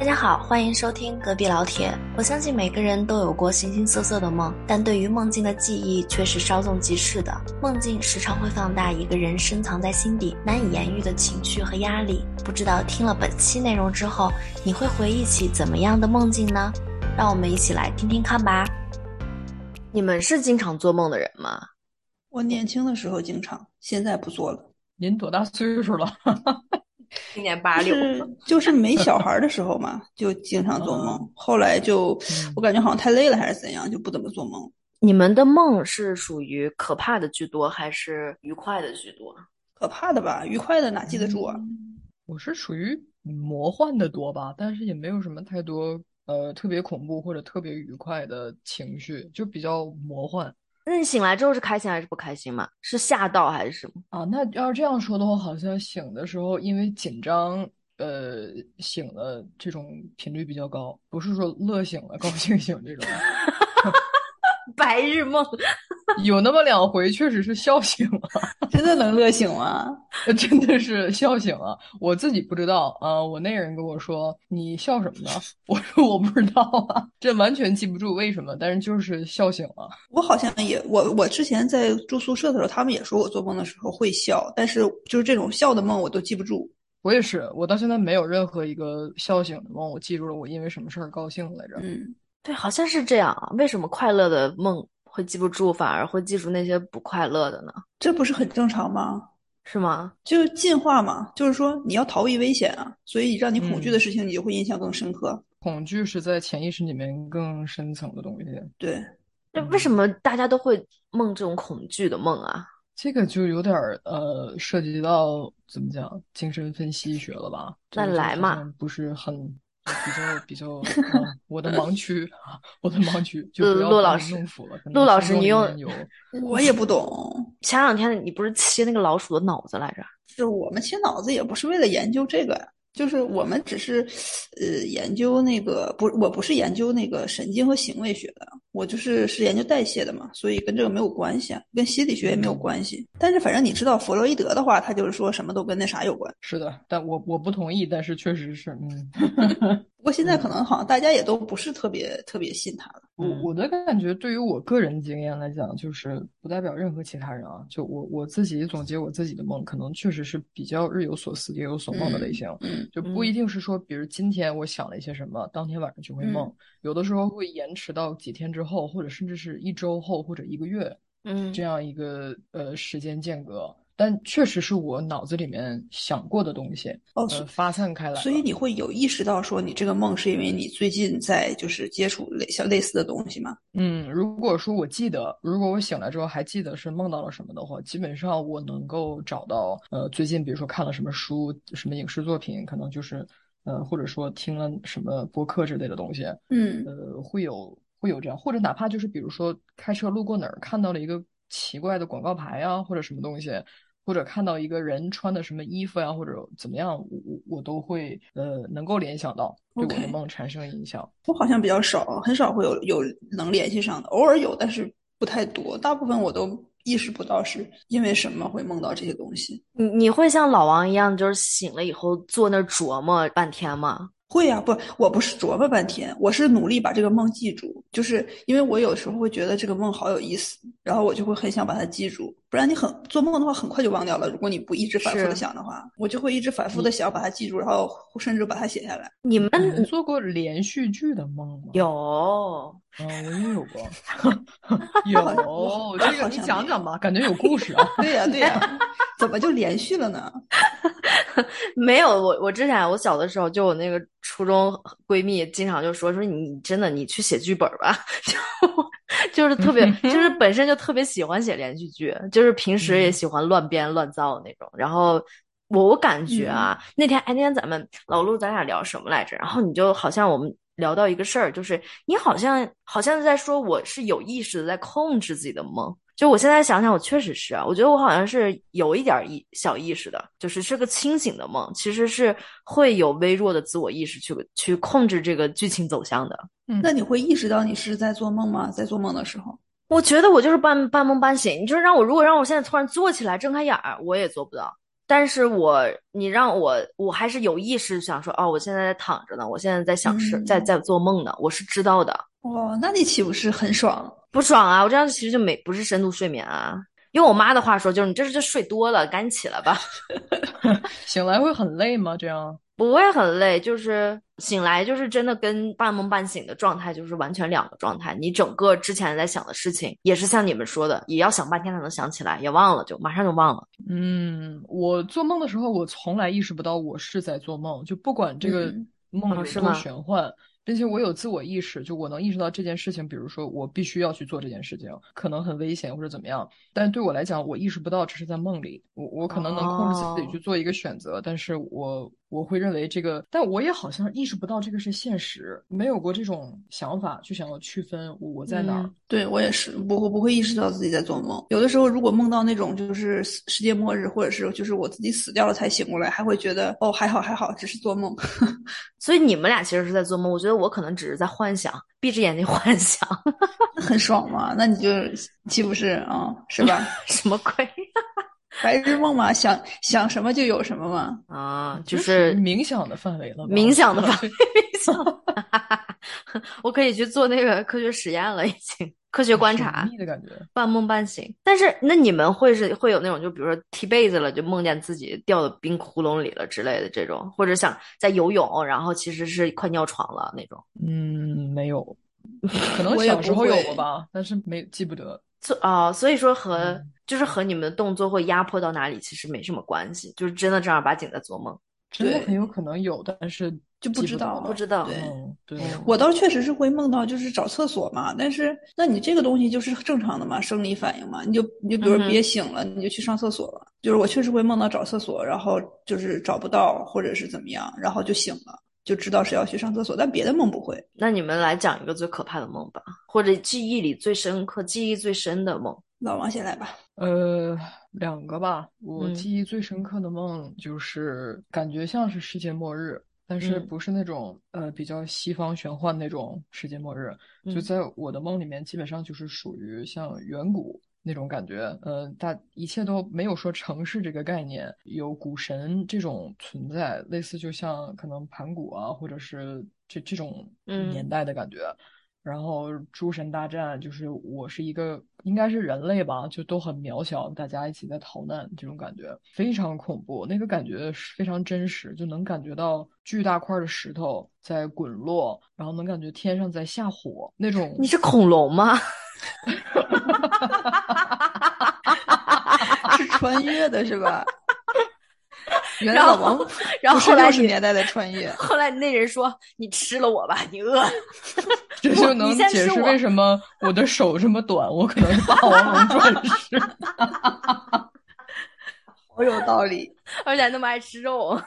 大家好，欢迎收听隔壁老铁。我相信每个人都有过形形色色的梦，但对于梦境的记忆却是稍纵即逝的。梦境时常会放大一个人深藏在心底难以言喻的情绪和压力。不知道听了本期内容之后，你会回忆起怎么样的梦境呢？让我们一起来听听看吧。你们是经常做梦的人吗？我年轻的时候经常，现在不做了。您多大岁数了？今年八六，就是没小孩的时候嘛，就经常做梦。后来就我感觉好像太累了，还是怎样，就不怎么做梦。你们的梦是属于可怕的居多，还是愉快的居多？可怕的吧，愉快的哪记得住啊？我是属于魔幻的多吧，但是也没有什么太多呃特别恐怖或者特别愉快的情绪，就比较魔幻。那你醒来之后是开心还是不开心嘛？是吓到还是什么啊？那要是这样说的话，好像醒的时候因为紧张，呃，醒了这种频率比较高，不是说乐醒了、高兴醒这种。白日梦，有那么两回确实是笑醒了，真的能乐醒吗？真的是笑醒了，我自己不知道啊。我那人跟我说：“你笑什么呢？” 我说：“我不知道啊，这完全记不住为什么，但是就是笑醒了。”我好像也，我我之前在住宿舍的时候，他们也说我做梦的时候会笑，但是就是这种笑的梦我都记不住。我也是，我到现在没有任何一个笑醒的梦，我记住了我因为什么事儿高兴来着。嗯。对，好像是这样啊。为什么快乐的梦会记不住，反而会记住那些不快乐的呢？这不是很正常吗？是吗？就进化嘛，就是说你要逃避危险啊，所以让你恐惧的事情，你就会印象更深刻。恐惧是在潜意识里面更深层的东西。对，那为什么大家都会梦这种恐惧的梦啊？这个就有点呃，涉及到怎么讲精神分析学了吧？那来嘛，不是很。比较比较，我的盲区啊，我的盲区 就不要陆老师弄腐了。陆老师，你用我也不懂。前两天你不是切那个老鼠的脑子来着？就我们切脑子也不是为了研究这个呀。就是我们只是，呃，研究那个不，我不是研究那个神经和行为学的，我就是是研究代谢的嘛，所以跟这个没有关系，啊跟心理学也没有关系。但是反正你知道弗洛伊德的话，他就是说什么都跟那啥有关。是的，但我我不同意，但是确实是，嗯。不过现在可能好像大家也都不是特别特别信他了。我我的感觉，对于我个人经验来讲，就是不代表任何其他人啊。就我我自己总结我自己的梦，可能确实是比较日有所思夜有所梦的类型。嗯，就不一定是说，比如今天我想了一些什么，当天晚上就会梦。有的时候会延迟到几天之后，或者甚至是一周后或者一个月，嗯，这样一个呃时间间隔。但确实是我脑子里面想过的东西哦，发散开来，所以你会有意识到说你这个梦是因为你最近在就是接触类像类似的东西吗？嗯，如果说我记得，如果我醒来之后还记得是梦到了什么的话，基本上我能够找到呃最近比如说看了什么书、什么影视作品，可能就是呃或者说听了什么播客之类的东西，嗯，呃会有会有这样，或者哪怕就是比如说开车路过哪儿看到了一个奇怪的广告牌啊或者什么东西。或者看到一个人穿的什么衣服呀，或者怎么样，我我我都会呃能够联想到，对我的梦产生影响。我好像比较少，很少会有有能联系上的，偶尔有，但是不太多。大部分我都意识不到是因为什么会梦到这些东西。你你会像老王一样，就是醒了以后坐那琢磨半天吗？会呀，不，我不是琢磨半天，我是努力把这个梦记住，就是因为我有时候会觉得这个梦好有意思，然后我就会很想把它记住，不然你很做梦的话很快就忘掉了。如果你不一直反复的想的话，我就会一直反复的想把它记住，然后甚至把它写下来。你们做过连续剧的梦吗？有，啊，我也有过，有 这个你讲讲吧，感觉有故事啊。对呀，对呀，怎么就连续了呢？没有，我我之前我小的时候就我那个。初中闺蜜经常就说说你真的你去写剧本吧，就就是特别就是本身就特别喜欢写连续剧，就是平时也喜欢乱编乱造的那种。然后我我感觉啊，那天哎那天咱们老陆咱俩聊什么来着？然后你就好像我们聊到一个事儿，就是你好像好像在说我是有意识的在控制自己的梦。就我现在想想，我确实是啊，我觉得我好像是有一点意小意识的，就是是个清醒的梦，其实是会有微弱的自我意识去去控制这个剧情走向的。嗯，那你会意识到你是在做梦吗？在做梦的时候，我觉得我就是半半梦半醒。你就是让我如果让我现在突然坐起来睁开眼儿，我也做不到。但是我你让我我还是有意识想说，哦，我现在在躺着呢，我现在在想事、嗯在在做梦呢，我是知道的，哇，那你岂不是很爽？不爽啊！我这样其实就没不是深度睡眠啊。用我妈的话说，就是你这是就睡多了，赶紧起来吧。醒来会很累吗？这样？不会很累，就是醒来就是真的跟半梦半醒的状态就是完全两个状态。你整个之前在想的事情，也是像你们说的，也要想半天才能想起来，也忘了就马上就忘了。嗯，我做梦的时候，我从来意识不到我是在做梦，就不管这个嗯梦有多哦是吗玄幻，并且我有自我意识，就我能意识到这件事情，比如说我必须要去做这件事情，可能很危险或者怎么样，但对我来讲，我意识不到这是在梦里，我我可能能控制自己哦去做一个选择，但是我我会认为这个，但我也好像意识不到这个是现实，没有过这种想法，就想要区分我我在哪儿。嗯对我也是，不我不会意识到自己在做梦。有的时候，如果梦到那种就是世世界末日，或者是就是我自己死掉了才醒过来，还会觉得哦还好还好，只是做梦。所以你们俩其实是在做梦，我觉得我可能只是在幻想，闭着眼睛幻想，那很爽嘛？那你就岂不是啊、是吧？什么鬼白日梦嘛，想想什么就有什么嘛。啊？就是冥想的范围了，冥想的范围，冥想。我可以去做那个科学实验了，已经 科学观察的感觉。半梦半醒。但是那你们会是会有那种，就比如说踢被子了，就梦见自己掉到冰窟窿里了之类的这种，或者想在游泳，然后其实是快尿床了那种。嗯，没有，可能我小时候有过吧，但是没记不得。所啊、所以说和、嗯就是和你们的动作会压迫到哪里，其实没什么关系，就是真的正儿八经在做梦。对真的很有可能有，但是就不知道不知道对嗯，对，我倒确实是会梦到，就是找厕所嘛。但是，那你这个东西就是正常的嘛，生理反应嘛。你就你就比如嗯哼憋醒了，你就去上厕所了。就是我确实会梦到找厕所，然后就是找不到或者是怎么样，然后就醒了，就知道是要去上厕所。但别的梦不会。那你们来讲一个最可怕的梦吧，或者记忆里最深刻、记忆最深的梦。老王先来吧。呃，两个吧。我嗯记忆最深刻的梦就是感觉像是世界末日，但是嗯不是那种呃比较西方玄幻那种世界末日，就嗯在我的梦里面，基本上就是属于像远古那种感觉。呃，大一切都没有说城市这个概念，有古神这种存在，类似就像可能盘古啊，或者是这这种嗯年代的感觉。然后诸神大战，就是我是一个应该是人类吧，就都很渺小，大家一起在逃难，这种感觉非常恐怖。那个感觉是非常真实，就能感觉到巨大块的石头在滚落，然后能感觉天上在下火那种。你是恐龙吗？是穿越的是吧？原来然后老王然后是后来是六十年代的穿越。后来那人说：“你吃了我吧，你饿了。这就能解释为什么我的手这么短，我可能是霸王龙转世。好有道理。”而且还那么爱吃肉。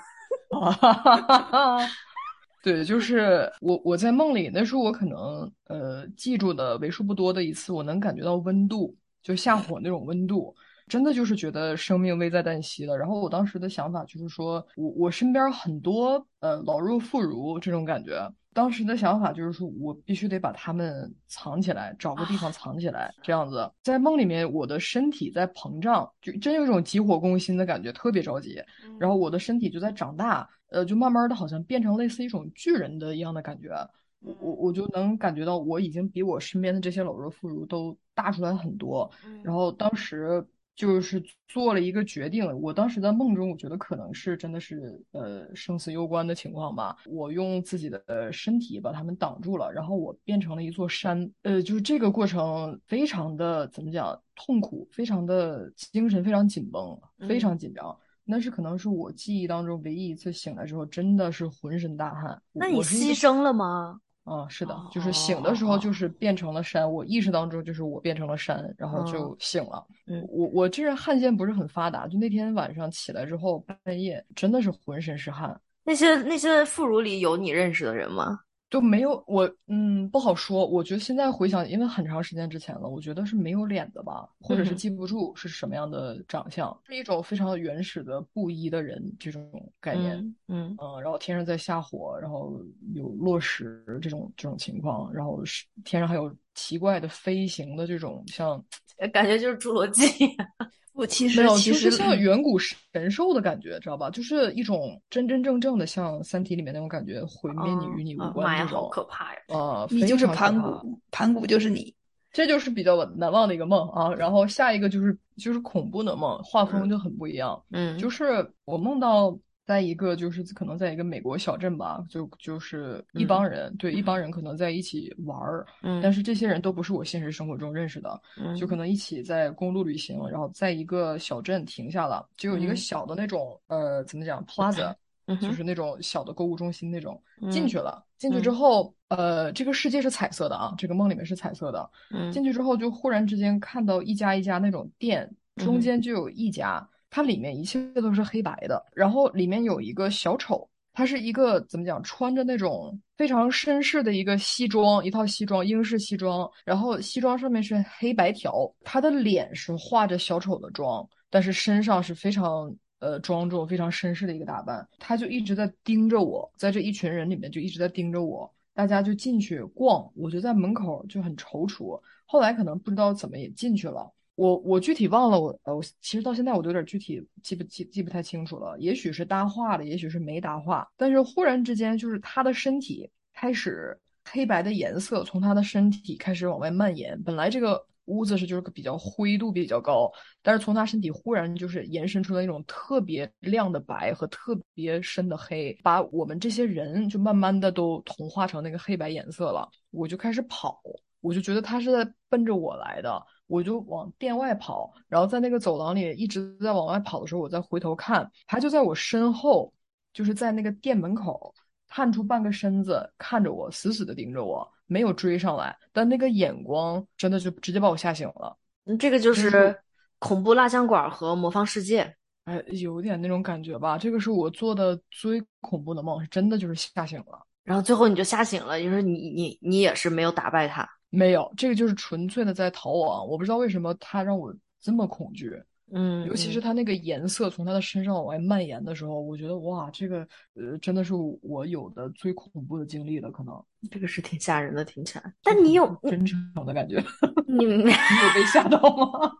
对，就是我我在梦里，那是我可能呃记住的为数不多的一次，我能感觉到温度，就下火那种温度，真的就是觉得生命危在旦夕了。然后我当时的想法就是说，我我身边很多呃老弱妇孺这种感觉。当时的想法就是说，我必须得把他们藏起来，找个地方藏起来，这样子。在梦里面，我的身体在膨胀，就真有一种急火攻心的感觉，特别着急。然后我的身体就在长大，呃，就慢慢的好像变成类似一种巨人的一样的感觉。我我我就能感觉到我已经比我身边的这些老弱妇孺都大出来很多。然后当时就是做了一个决定，我当时在梦中，我觉得可能是真的是呃生死攸关的情况吧。我用自己的呃身体把他们挡住了，然后我变成了一座山。呃，就是这个过程非常的怎么讲痛苦，非常的精神非常紧绷，非常紧张。那是可能是我记忆当中唯一一次醒来之后，真的是浑身大汗。那你牺牲了吗？啊，是的，就是醒的时候就是变成了山，我意识当中就是我变成了山，然后就醒了。嗯我我这人汗腺不是很发达，就那天晚上起来之后，半夜真的是浑身是汗，那些那些副乳里有你认识的人吗？就没有我嗯不好说。我觉得现在回想，因为很长时间之前了，我觉得是没有脸的吧，或者是嗯记不住是什么样的长相，是一种非常原始的布衣的人这种概念。嗯嗯嗯，然后天上在下火，然后有落石这种这种情况，然后是天上还有奇怪的飞行的这种像嗯，感觉就是侏罗纪。我我其实没有，实其实就是像远古神兽的感觉，知道吧？就是一种真真正正的像《三体》里面那种感觉，毁灭你与你无关妈呀，好。可怕呀！啊，你就是盘古，盘古就是你。这就是比较难忘的一个梦啊。然后下一个就是就是恐怖的梦，画风就很不一样。嗯，就是我梦到在一个就是可能在一个美国小镇吧，就就是一帮人，对一帮人可能在一起玩儿，嗯。但是这些人都不是我现实生活中认识的，嗯就可能一起在公路旅行，然后在一个小镇停下了，就有一个嗯。小的那种、呃怎么讲 plaza，嗯就是那种小的购物中心那种，嗯进去了，进去之嗯。后，呃，这个世界是彩色的啊，这个梦里面是彩色的，嗯。进去之后就忽然之间看到一家一家那种店，嗯中间就有一家，它里面一切都是黑白的，然后里面有一个小丑，他是一个怎么讲，穿着那种非常绅士的一个西装，一套西装，英式西装，然后西装上面是黑白条，他的脸是画着小丑的妆，但是身上是非常。呃，庄重、非常绅士的一个打扮，他就一直在盯着我，在这一群人里面就一直在盯着我，大家就进去逛，我就在门口就很踌躇。后来可能不知道怎么也进去了，我我具体忘了我，呃，我其实到现在我都有点具体记不记记不太清楚了，也许是搭话了，也许是没搭话，但是忽然之间就是他的身体开始黑白的颜色从他的身体开始往外蔓延，本来这个屋子是就是比较灰度比较高，但是从他身体忽然就是延伸出了那种特别亮的白和特别深的黑，把我们这些人就慢慢的都同化成那个黑白颜色了。我就开始跑，我就觉得他是在奔着我来的，我就往店外跑，然后在那个走廊里一直在往外跑的时候，我再回头看，他就在我身后，就是在那个店门口探出半个身子看着我，死死的盯着我，没有追上来，但那个眼光真的就直接把我吓醒了。嗯这个就就是是恐怖蜡像馆和魔方世界。哎，有点那种感觉吧。这个是我做的最恐怖的梦，是真的就是吓醒了。然后最后你就吓醒了，就是你你你也是没有打败他。没有，这个就是纯粹的在逃亡。我不知道为什么他让我这么恐惧，嗯，尤其是嗯他那个颜色从他的身上往外蔓延的时候，我觉得哇，这个呃真的是我有的最恐怖的经历了，可能这个是挺吓人的，听起来。但你有你真诚的感觉。你没你有被吓到吗？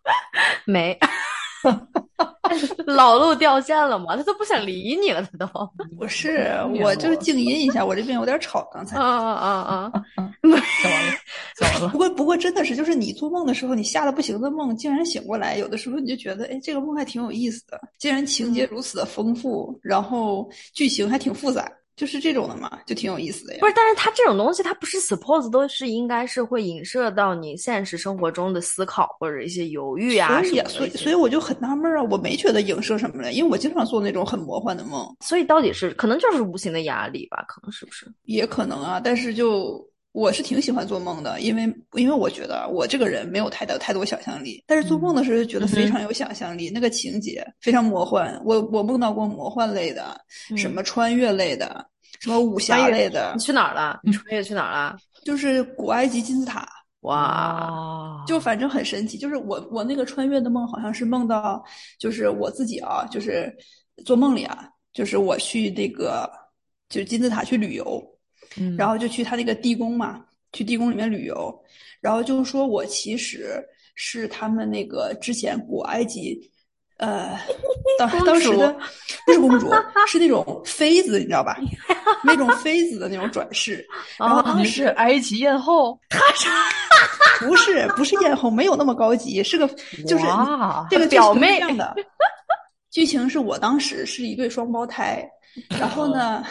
没？老路掉线了吗？他都不想理你了，他都。啊不是，我就是静音一下，我这边有点吵，刚才。啊啊啊！讲完了，讲完了不。过不过真的是，就是你做梦的时候，你吓得不行的梦，竟然醒过来，有的时候你就觉得，哎，这个梦还挺有意思的，竟然情节如此的丰富，然后剧情还挺复杂，就是这种的嘛，就挺有意思的呀不。是，但是它这种东西，它不是 suppose 都是应该是会影射到你现实生活中的思考或者一些犹豫啊什么的。所以所以所以我就很纳闷啊，我没觉得影射什么了，因为我经常做那种很魔幻的梦，所以到底是可能就是无形的压力吧？可能是不是？也可能啊，但是就我是挺喜欢做梦的，因为因为我觉得我这个人没有太大太多想象力，但是做梦的时候就觉得非常有想象力，那个情节非常魔幻。我我梦到过魔幻类的，什么穿越类的，什么武侠类的你，去哪儿了？你穿越去哪儿了？就是古埃及金字塔。哇！就反正很神奇，就是我我那个穿越的梦好像是梦到，就是我自己啊，就是做梦里啊，就是我去那个就是金字塔去旅游，嗯然后就去他那个地宫嘛，去地宫里面旅游，然后就说我其实是他们那个之前古埃及，呃，当当时的不是公主，是那种妃子，你知道吧？那种妃子的那种转世，然后当时是埃及艳后，不是不是艳后，没有那么高级，是个就是这个表妹这样的。剧情是我当时是一对双胞胎，然后呢，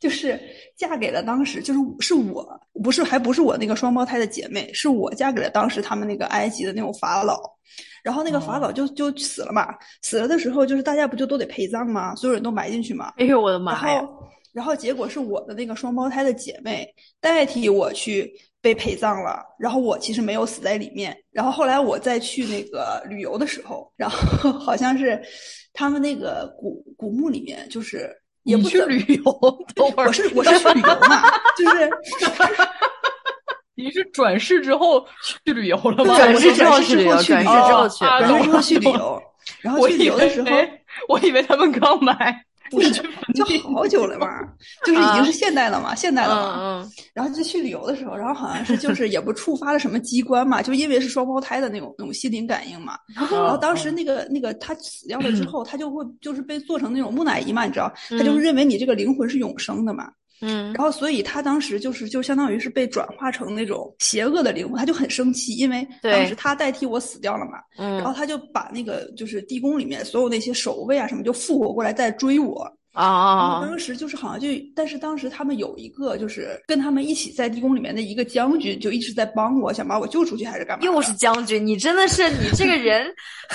就是嫁给了当时就是是我不是还不是我那个双胞胎的姐妹，是我嫁给了当时他们那个埃及的那种法老，然后那个法老就就死了嘛，死了的时候就是大家不就都得陪葬吗？所有人都埋进去嘛，哎呦我的妈呀！后，然后结果是我的那个双胞胎的姐妹代替我去被陪葬了，然后我其实没有死在里面。然后后来我再去那个旅游的时候，然后好像是他们那个古古墓里面，就是也不去旅游，等会儿我是我是去旅游嘛，就是 你是转世之后去旅游了吗？转世之后去旅游，转世之后游去。啊转世之后去旅游，然后去旅游的时候。我以为他们刚埋不是 就好久了嘛，就是已经是现代了嘛，现代了嘛。嗯然后就去旅游的时候，然后好像是就是也不触发了什么机关嘛，就因为是双胞胎的那种那种心灵感应嘛。然后当时那个那个他死掉了之后，他就会就是被做成那种木乃伊嘛，你知道，他就是认为你这个灵魂是永生的嘛。嗯然后所以他当时就是就相当于是被转化成那种邪恶的灵魂，他就很生气，因为对当时他代替我死掉了嘛。嗯然后他就把那个就是地宫里面所有那些守卫啊什么就复活过来再追我。啊当时就是好像就，但是当时他们有一个就是跟他们一起在地宫里面的一个将军，就一直在帮我，想把我救出去还是干嘛的？又是将军，你真的是你这个人，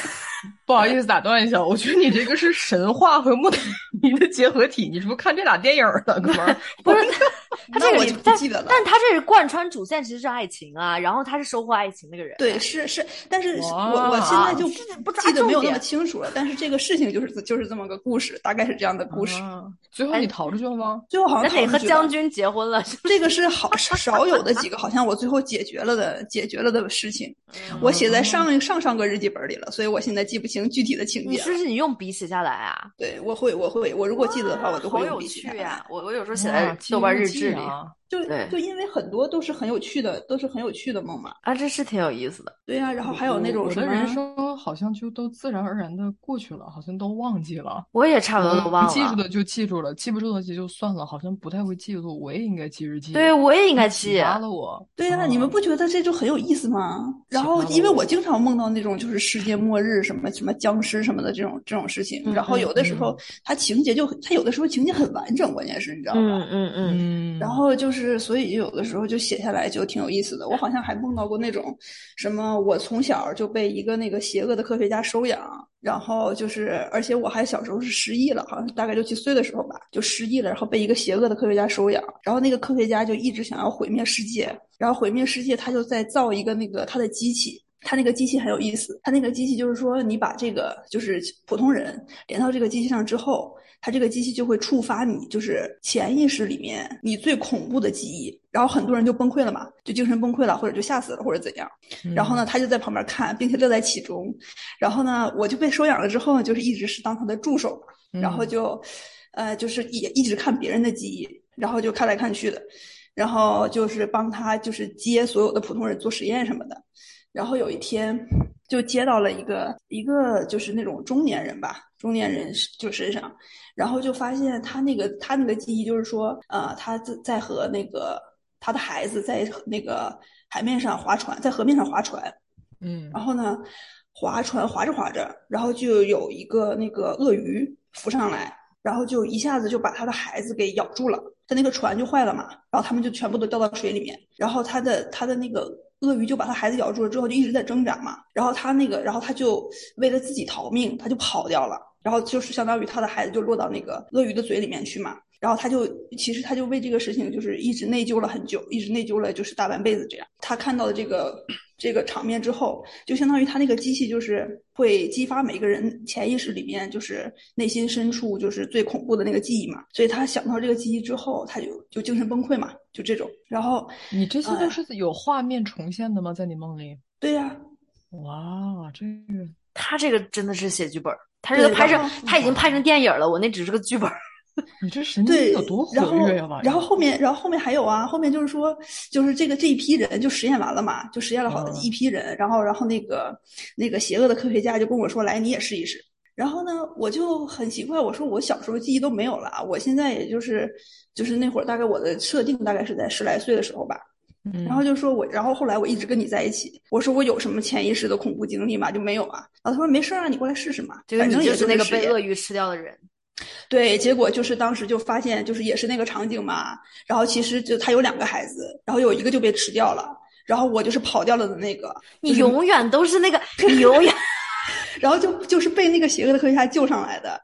不好意思打断一下，我觉得你这个是神话和木乃伊的结合体，你是不是看这俩电影了，哥们儿？不是 他这个我就不记得了。但他这是贯穿主线，其实是爱情啊，然后他是收获爱情那个人，对，是是，但是我我现在就记得没有那么清楚了。但是这个事情就是就是这么个故事，大概是这样的故事。哦最后你逃出去了吗？最后好那得和将军结婚了，这个是好 少有的几个，好像我最后解决了的解决了的事情。我写在上上上个日记本里了，所以我现在记不清具体的情节了。你是不是你用笔写下来啊？对，我会我会我如果记得的话，我都会好有用笔写下来趣呀！我我有时候写在豆瓣日志里啊 就就因为很多都是很有趣的，都是很有趣的梦嘛。啊，这是挺有意思的。对呀、然后还有那种我什么的人生好像就都自然而然的过去了，好像都忘记了。我也差不多都忘了记住。的就记住了，记不住的就就算了，好像不太会记录。我也应该记日记。对，我也应该启记。发了我。对呀、啊你们不觉得这就很有意思吗？然后因为我经常梦到那种就是世界末日什么什么僵尸什么的这种这种事情，嗯然后有的时候它情节就它有的时候情节很完整，关键是你知道吧？嗯嗯嗯，嗯，然后就是，所以有的时候就写下来就挺有意思的。我好像还梦到过那种，什么我从小就被一个那个邪恶的科学家收养，然后就是，而且我还小时候是失忆了，好像大概六七岁的时候吧，就失忆了，然后被一个邪恶的科学家收养，然后那个科学家就一直想要毁灭世界，然后毁灭世界，他就在造一个那个他的机器。他那个机器很有意思，他那个机器就是说，你把这个就是普通人连到这个机器上之后，它这个机器就会触发你就是潜意识里面你最恐怖的记忆，然后很多人就崩溃了嘛，就精神崩溃了，或者就吓死了，或者怎样。然后呢，他就在旁边看，并且乐在其中。然后呢，我就被收养了之后呢，就是一直是当他的助手嘛，然后就，呃，就是也一直看别人的记忆，然后就看来看去的，然后就是帮他就是接所有的普通人做实验什么的。然后有一天就接到了一个一个就是那种中年人吧，中年人就身上，然后就发现他那个他那个记忆就是说，呃，他在在和那个他的孩子在那个海面上划船，在河面上划船，嗯然后呢，划船划着划着，然后就有一个那个鳄鱼浮上来，然后就一下子就把他的孩子给咬住了，他那个船就坏了嘛，然后他们就全部都掉到水里面，然后他的他的那个鳄鱼就把他孩子咬住了之后就一直在挣扎嘛，然后他那个，然后他就为了自己逃命，他就跑掉了，然后就是相当于他的孩子就落到那个鳄鱼的嘴里面去嘛。然后他就其实他就为这个事情就是一直内疚了很久，一直内疚了就是大半辈子这样。他看到的这个这个场面之后，就相当于他那个机器就是会激发每个人潜意识里面就是内心深处就是最恐怖的那个记忆嘛。所以他想到这个记忆之后，他就就精神崩溃嘛，就这种。然后你这些都是有画面重现的吗？在你梦里？对呀、哇，这个他这个真的是写剧本儿，他这个拍成他已经拍成电影了，我那只是个剧本。你这神经对有多，然后活跃呀？然后后面，然后后面还有啊，后面就是说，就是这个这一批人就实验完了嘛，就实验了好嗯一批人，然后然后那个那个邪恶的科学家就跟我说，来你也试一试。然后呢，我就很奇怪，我说我小时候记忆都没有了啊，我现在也就是就是那会儿大概我的设定大概是在十来岁的时候吧，嗯然后就说我，然后后来我一直跟你在一起，我说我有什么潜意识的恐怖经历吗？就没有啊。然后他说没事儿啊，你过来试试嘛，这个反正也是那个被鳄鱼吃掉的人。对，结果就是当时就发现，就是也是那个场景嘛。然后其实就他有两个孩子，然后有一个就被吃掉了，然后我就是跑掉了的那个。你永远都是那个，你永远 然后就就是被那个邪恶的科学家救上来的，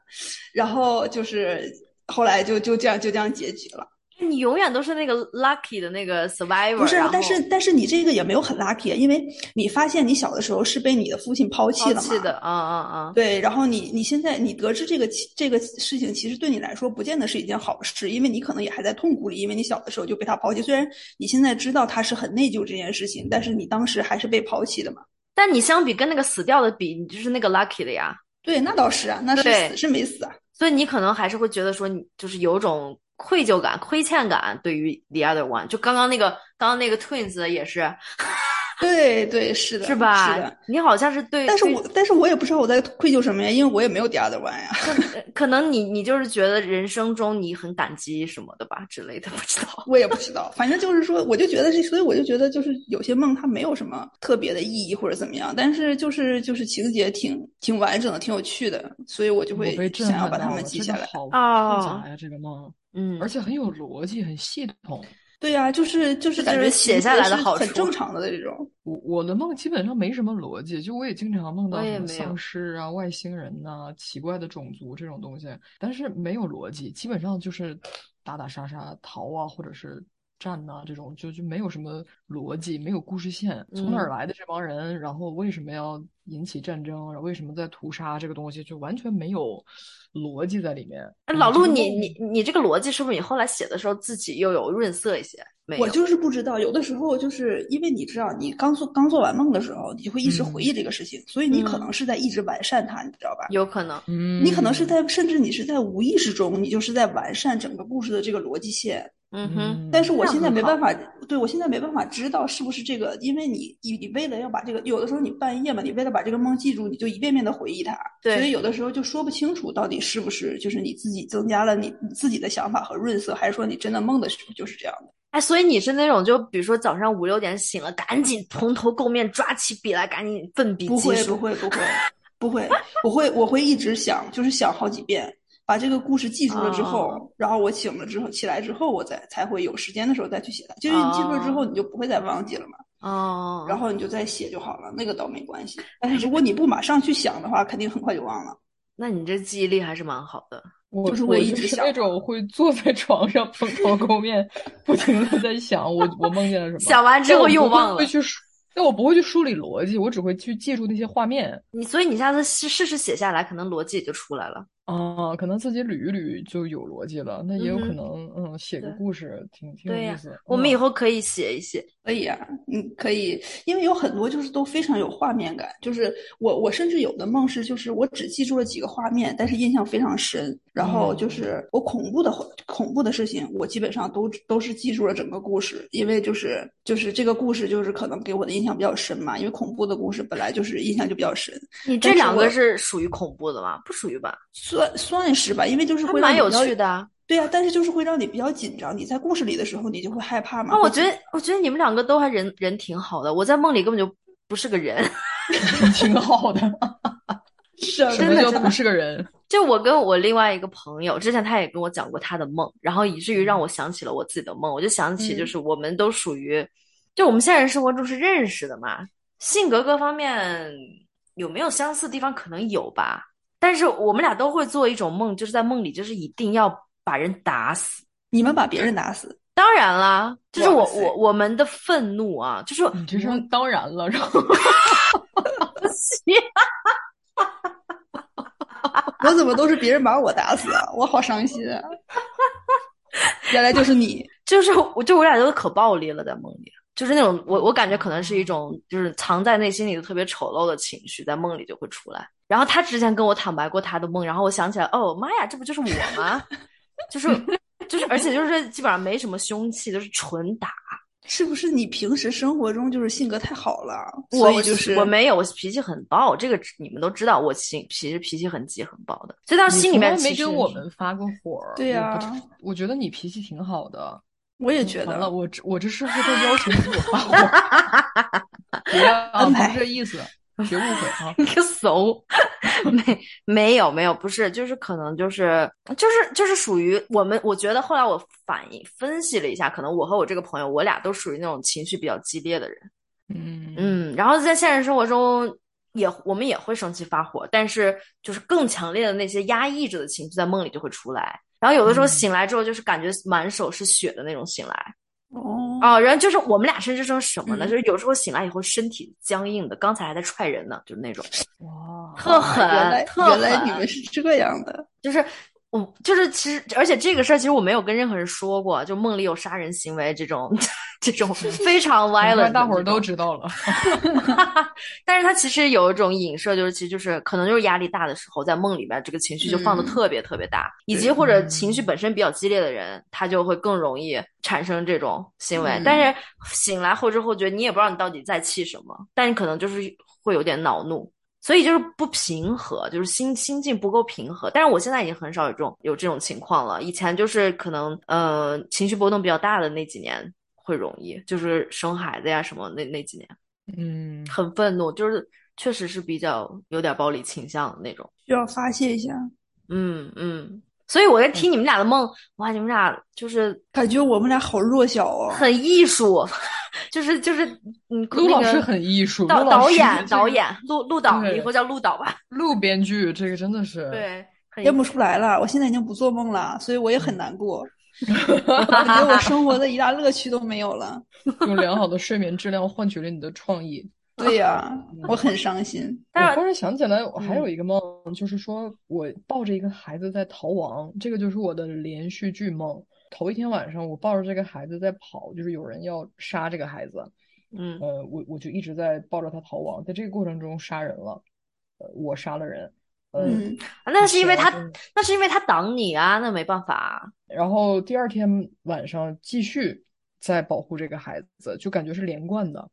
然后就是后来就就这样就这样结局了。你永远都是那个 lucky 的那个 survivor。不是但是但是你这个也没有很 lucky，因为你发现你小的时候是被你的父亲抛弃了嘛。抛弃的，啊啊啊！对，然后你你现在你得知这个这个事情，其实对你来说不见得是一件好事，因为你可能也还在痛苦里，因为你小的时候就被他抛弃。虽然你现在知道他是很内疚这件事情，但是你当时还是被抛弃的嘛。但你相比跟那个死掉的比，你就是那个 lucky 的呀。对，那倒是啊，那是死是没死啊。所以你可能还是会觉得说，你就是有种愧疚感、亏欠感，对于 the other one。就刚刚那个，刚刚那个 twins 也是。对对是的，是吧？是的，你好像是对，但是我但是我也不知道我在愧疚什么呀，因为我也没有第二的弯呀。可能你你就是觉得人生中你很感激什么的吧之类的，不知道。我也不知道，反正就是说，我就觉得是，所以我就觉得就是有些梦它没有什么特别的意义或者怎么样，但是就是就是情节挺挺完整的，挺有趣的，所以我就会想要把它们记下来。好复杂呀，这个梦，嗯，而且很有逻辑，很系统。对呀，就是就是感觉写下来的好很正常的这种。我我的梦基本上没什么逻辑，就我也经常梦到什么丧尸啊、外星人呐、奇怪的种族这种东西，但是没有逻辑，基本上就是打打杀杀、逃啊，或者是战呐，这种就就没有什么逻辑，没有故事线，从哪儿来的这帮人，然后为什么要引起战争，然后为什么在屠杀这个东西，就完全没有。逻辑在里面。老陆，你你你这个逻辑是不是你后来写的时候自己又有润色一些？没我就是不知道，有的时候就是因为你知道，你刚做刚做完梦的时候，你就会一直回忆这个事情，所以你可能是在一直完善它，你知道吧？有可能，嗯，你可能是在甚至你是在无意识中，你就是在完善整个故事的这个逻辑线。嗯哼，但是我现在没办法，对我现在没办法知道是不是这个，因为你你你为了要把这个，有的时候你半夜嘛，你为了把这个梦记住，你就一遍遍的回忆它，对，所以有的时候就说不清楚到底是不是就是你自己增加了你自己的想法和润色，还是说你真的梦的时候就是这样的。哎，所以你是那种就比如说早上五六点醒了，赶紧蓬头垢面抓起笔来，赶紧奋笔不会不会不会不会，我会我会一直想，就是想好几遍。把这个故事记住了之后，然后我醒了之后起来之后，我再才会有时间的时候再去写它。就是你记住了之后，你就不会再忘记了嘛。哦。然后你就再写就好了，那个倒没关系。但是如果你不马上去想的话，肯定很快就忘了。那你这记忆力还是蛮好的。我就是我一直想那种会坐在床上蓬头垢面，不停的在想我我梦见了什么。想完之后又忘了。去但我不会去梳理逻辑，我只会去记住那些画面。你所以你下次试试试写下来，可能逻辑也就出来了。哦，可能自己捋一捋就有逻辑了。那也有可能，嗯，写个故事挺挺有意思。我们以后可以写一写。可以啊，嗯，可以，因为有很多就是都非常有画面感。就是我我甚至有的梦是，就是我只记住了几个画面，但是印象非常深。然后就是我恐怖的恐怖的事情，我基本上都都是记住了整个故事，因为就是就是这个故事就是可能给我的印象比较深嘛。因为恐怖的故事本来就是印象就比较深。你这两个是属于恐怖的吗？不属于吧？算算是吧，因为就是会蛮有趣的。对呀，但是就是会让你比较紧张。你在故事里的时候，你就会害怕嘛。那我觉得，我觉得你们两个都还人人挺好的。我在梦里根本就不是个人，挺好的。什么叫不是个人？就我跟我另外一个朋友，之前他也跟我讲过他的梦，然后以至于让我想起了我自己的梦。我就想起，就是我们都属于，就我们现实生活中是认识的嘛，性格各方面有没有相似的地方？可能有吧。但是我们俩都会做一种梦，就是在梦里，就是一定要。把人打死，你们把别人打死？当然啦，就是我我我们的愤怒啊，就是你这说当然了，然后 我怎么都是别人把我打死啊？我好伤心啊！原来就是你，就是我，就我俩都可暴力了，在梦里，就是那种我我感觉可能是一种就是藏在内心里的特别丑陋的情绪，在梦里就会出来。然后他之前跟我坦白过他的梦，然后我想起来，哦妈呀，这不就是我吗？就是就是，而且就是基本上没什么凶器，都是纯打。是不是你平时生活中就是性格太好了？所以就是我没有，我脾气很暴。这个你们都知道，我性其实脾气很急很暴的。所以到心里面没跟我们发过火。对呀，我觉得你脾气挺好的。我也觉得。完了，我这我这是不是在要求你给我发火？不要，不是这意思。别误会啊！你个怂，没没有没有，不是，就是可能就是就是就是属于我们。我觉得后来我反应分析了一下，可能我和我这个朋友，我俩都属于那种情绪比较激烈的人。嗯嗯，然后在现实生活中也我们也会生气发火，但是就是更强烈的那些压抑着的情绪在梦里就会出来。然后有的时候醒来之后，就是感觉满手是血的那种醒来。哦。啊，然后就是我们俩甚至成什么呢？就是有时候醒来以后身体僵硬的，刚才还在踹人呢，就是那种，哇，特狠，特狠。原来你们是这样的，就是我就是其实，而且这个事儿其实我没有跟任何人说过，就梦里有杀人行为这种，这种非常 violent，大伙儿都知道了。但是他其实有一种影射，就是其实就是可能就是压力大的时候，在梦里面这个情绪就放的特别特别大，以及或者情绪本身比较激烈的人，他就会更容易产生这种行为。但是醒来后知后，觉你也不知道你到底在气什么，但你可能就是会有点恼怒。所以就是不平和，就是心心境不够平和。但是我现在已经很少有这种有这种情况了。以前就是可能呃情绪波动比较大的那几年会容易，就是生孩子呀什么那那几年，嗯，很愤怒，就是确实是比较有点暴力倾向的那种，需要发泄一下。嗯嗯。所以我在听你们俩的梦，哇，你们俩就是感觉我们俩好弱小哦，很艺术，就是就是嗯，陆老师很艺术，导导演导演陆陆导，以后叫陆导吧，陆编剧，这个真的是对，演不出来了。我现在已经不做梦了，所以我也很难过，感觉我生活的一大乐趣都没有了。用良好的睡眠质量换取了你的创意。对呀，我很伤心。我忽然想起来，我还有一个梦，就是说我抱着一个孩子在逃亡，这个就是我的连续剧梦。头一天晚上，我抱着这个孩子在跑，就是有人要杀这个孩子，嗯，呃，我我就一直在抱着他逃亡，在这个过程中杀人了，呃，我杀了人，嗯，那是因为他，那是因为他挡你啊，那没办法。然后第二天晚上继续在保护这个孩子，就感觉是连贯的。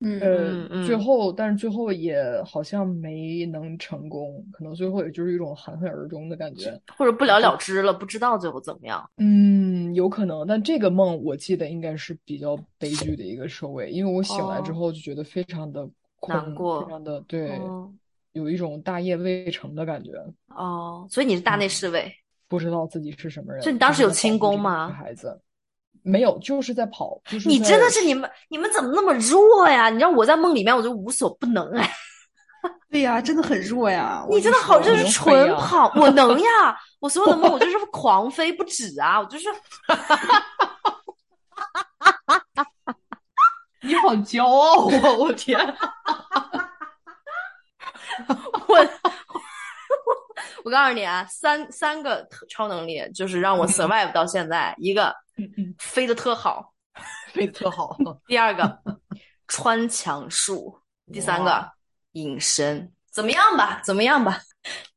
嗯呃，最后，但是最后也好像没能成功，可能最后也就是一种含恨而终的感觉，或者不了了之了，不知道最后怎么样。嗯，有可能。但这个梦我记得应该是比较悲剧的一个收尾，因为我醒来之后就觉得非常的难过，非常的对，有一种大业未成的感觉。哦，所以你是大内侍卫，不知道自己是什么人。就你当时有轻功吗？孩子。没有，就是在跑。就是你真的是你们，你们怎么那么弱呀？你知道我在梦里面，我就无所不能哎。对呀，真的很弱呀。你真的好，就是纯跑，我能呀。我所有的梦，我就是狂飞不止啊！我就是。你好骄傲啊！我天。我。我告诉你啊，三三个超能力就是让我 survive 到现在。一个，飞得特好，飞得特好。第二个，穿墙术。第三个，隐身。怎么样吧？怎么样吧？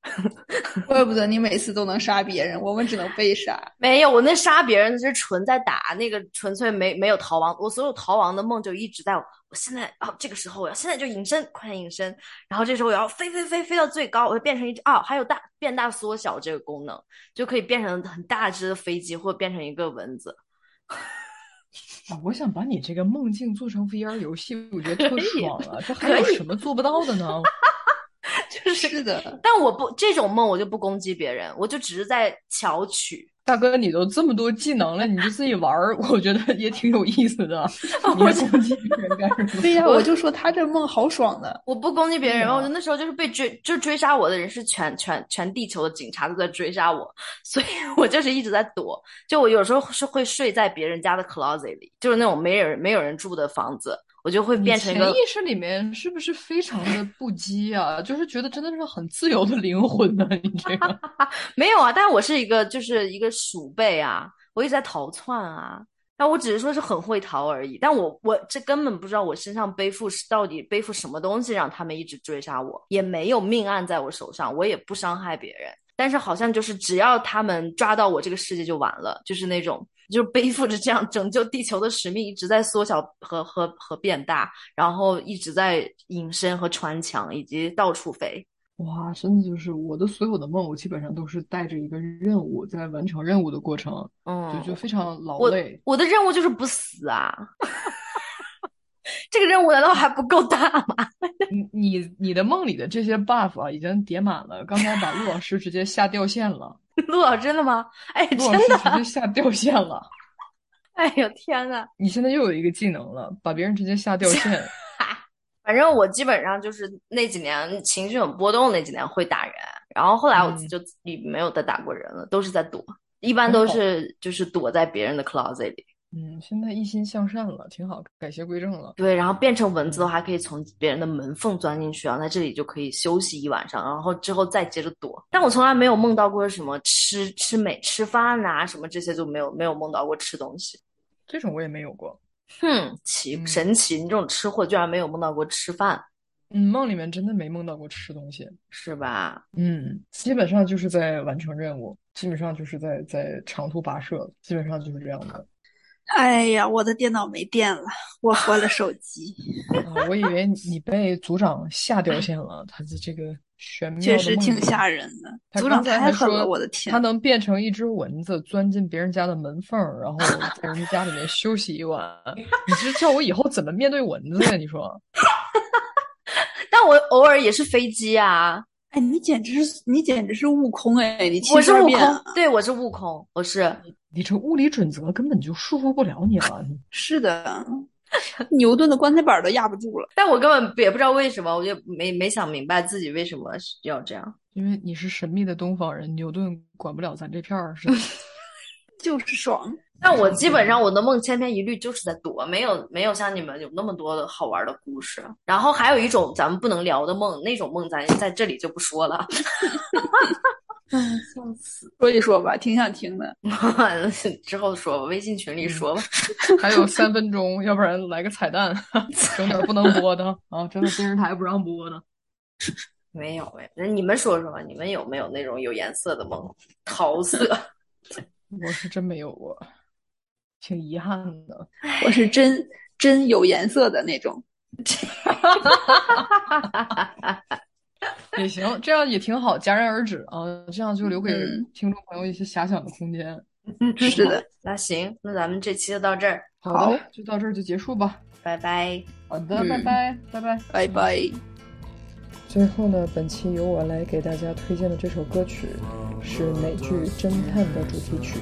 怪不得你每次都能杀别人，我们只能被杀。没有，我那杀别人是纯在打，那个纯粹没没有逃亡。我所有逃亡的梦就一直在。我现在哦，这个时候我要现在就隐身，快点隐身。然后这时候我要飞飞飞飞到最高，我就变成一只哦，还有大变大缩小这个功能，就可以变成很大只的飞机，或者变成一个蚊子。啊，我想把你这个梦境做成 VR 游戏，我觉得特爽啊！这还有什么做不到的呢？就是的，但我不这种梦，我就不攻击别人，我就只是在巧取。大哥，你都这么多技能了，你就自己玩儿，我觉得也挺有意思的。你攻击别人干什么？对呀，我就说他这梦好爽的。我不攻击别人，我就那时候就是被追，就追杀我的人是全全全地球的警察都在追杀我，所以我就是一直在躲。就我有时候是会睡在别人家的 closet 里，就是那种没人没有人住的房子。我就会变成一个潜意识里面是不是非常的不羁啊？就是觉得真的是很自由的灵魂呢？你这个 没有啊，但是我是一个就是一个鼠辈啊，我一直在逃窜啊。那我只是说是很会逃而已，但我我这根本不知道我身上背负是到底背负什么东西让他们一直追杀我，也没有命案在我手上，我也不伤害别人，但是好像就是只要他们抓到我，这个世界就完了，就是那种。就背负着这样拯救地球的使命，一直在缩小和和和变大，然后一直在隐身和穿墙，以及到处飞。哇，真的就是我的所有的梦，我基本上都是带着一个任务，在完成任务的过程，嗯，就就非常劳累。我的任务就是不死啊！这个任务难道还不够大吗？你你你的梦里的这些 buff 啊，已经叠满了，刚才把陆老师直接吓掉线了。陆老师真的吗？哎，真的直接 吓掉线了。哎呦天呐！你现在又有一个技能了，把别人直接吓掉线。反正我基本上就是那几年情绪很波动，那几年会打人，然后后来我就里没有再打过人了，都是在躲，一般都是就是躲在别人的 closet 里。嗯，现在一心向善了，挺好，改邪归正了。对，然后变成蚊子的话，可以从别人的门缝钻进去，然后在这里就可以休息一晚上，然后之后再接着躲。但我从来没有梦到过什么吃吃美吃饭呐，什么这些就没有没有梦到过吃东西。这种我也没有过。哼，奇嗯神奇！你这种吃货居然没有梦到过吃饭，嗯，梦里面真的没梦到过吃东西。是吧？嗯，基本上就是在完成任务，基本上就是在在长途跋涉，基本上就是这样的。哎呀，我的电脑没电了，我换了手机，啊，我以为你被组长吓掉线了，他的这个玄妙确实挺吓人的。组长太狠了，说我的天他！能变成一只蚊子，钻进别人家的门缝，然后在人家家里面休息一晚。你这叫我以后怎么面对蚊子呀？你说？但我偶尔也是飞机啊，哎，你简直是你简直是悟空哎！你我是悟空72变啊，对我是悟空，我是你这物理准则根本就束缚不了你了。是的，牛顿的棺材板都压不住了。但我根本也不知道为什么，我就没没想明白自己为什么要这样。因为你是神秘的东方人，牛顿管不了咱这片儿，是 就是爽。但我基本上我的梦千篇一律就是在躲，没有没有像你们有那么多的好玩的故事。然后还有一种咱们不能聊的梦，那种梦咱在这里就不说了。哎，笑死！说一说吧，挺想听的。之后说吧，微信群里说吧。还有三分钟，要不然来个彩蛋，整点不能播的啊，整点电视台不让播的。没有哎，那你们说说吧，你们有没有那种有颜色的梦？桃色。我是真没有过，挺遗憾的。我是真真有颜色的那种。也行，这样也挺好，戛然而止啊，这样就留给嗯听众朋友一些遐想的空间。是的，那行，那咱们这期就到这儿，好的，就到这儿就结束吧。拜拜。好的，嗯拜拜，拜拜，拜拜。最后呢，本期由我来给大家推荐的这首歌曲是美剧《侦探》的主题曲《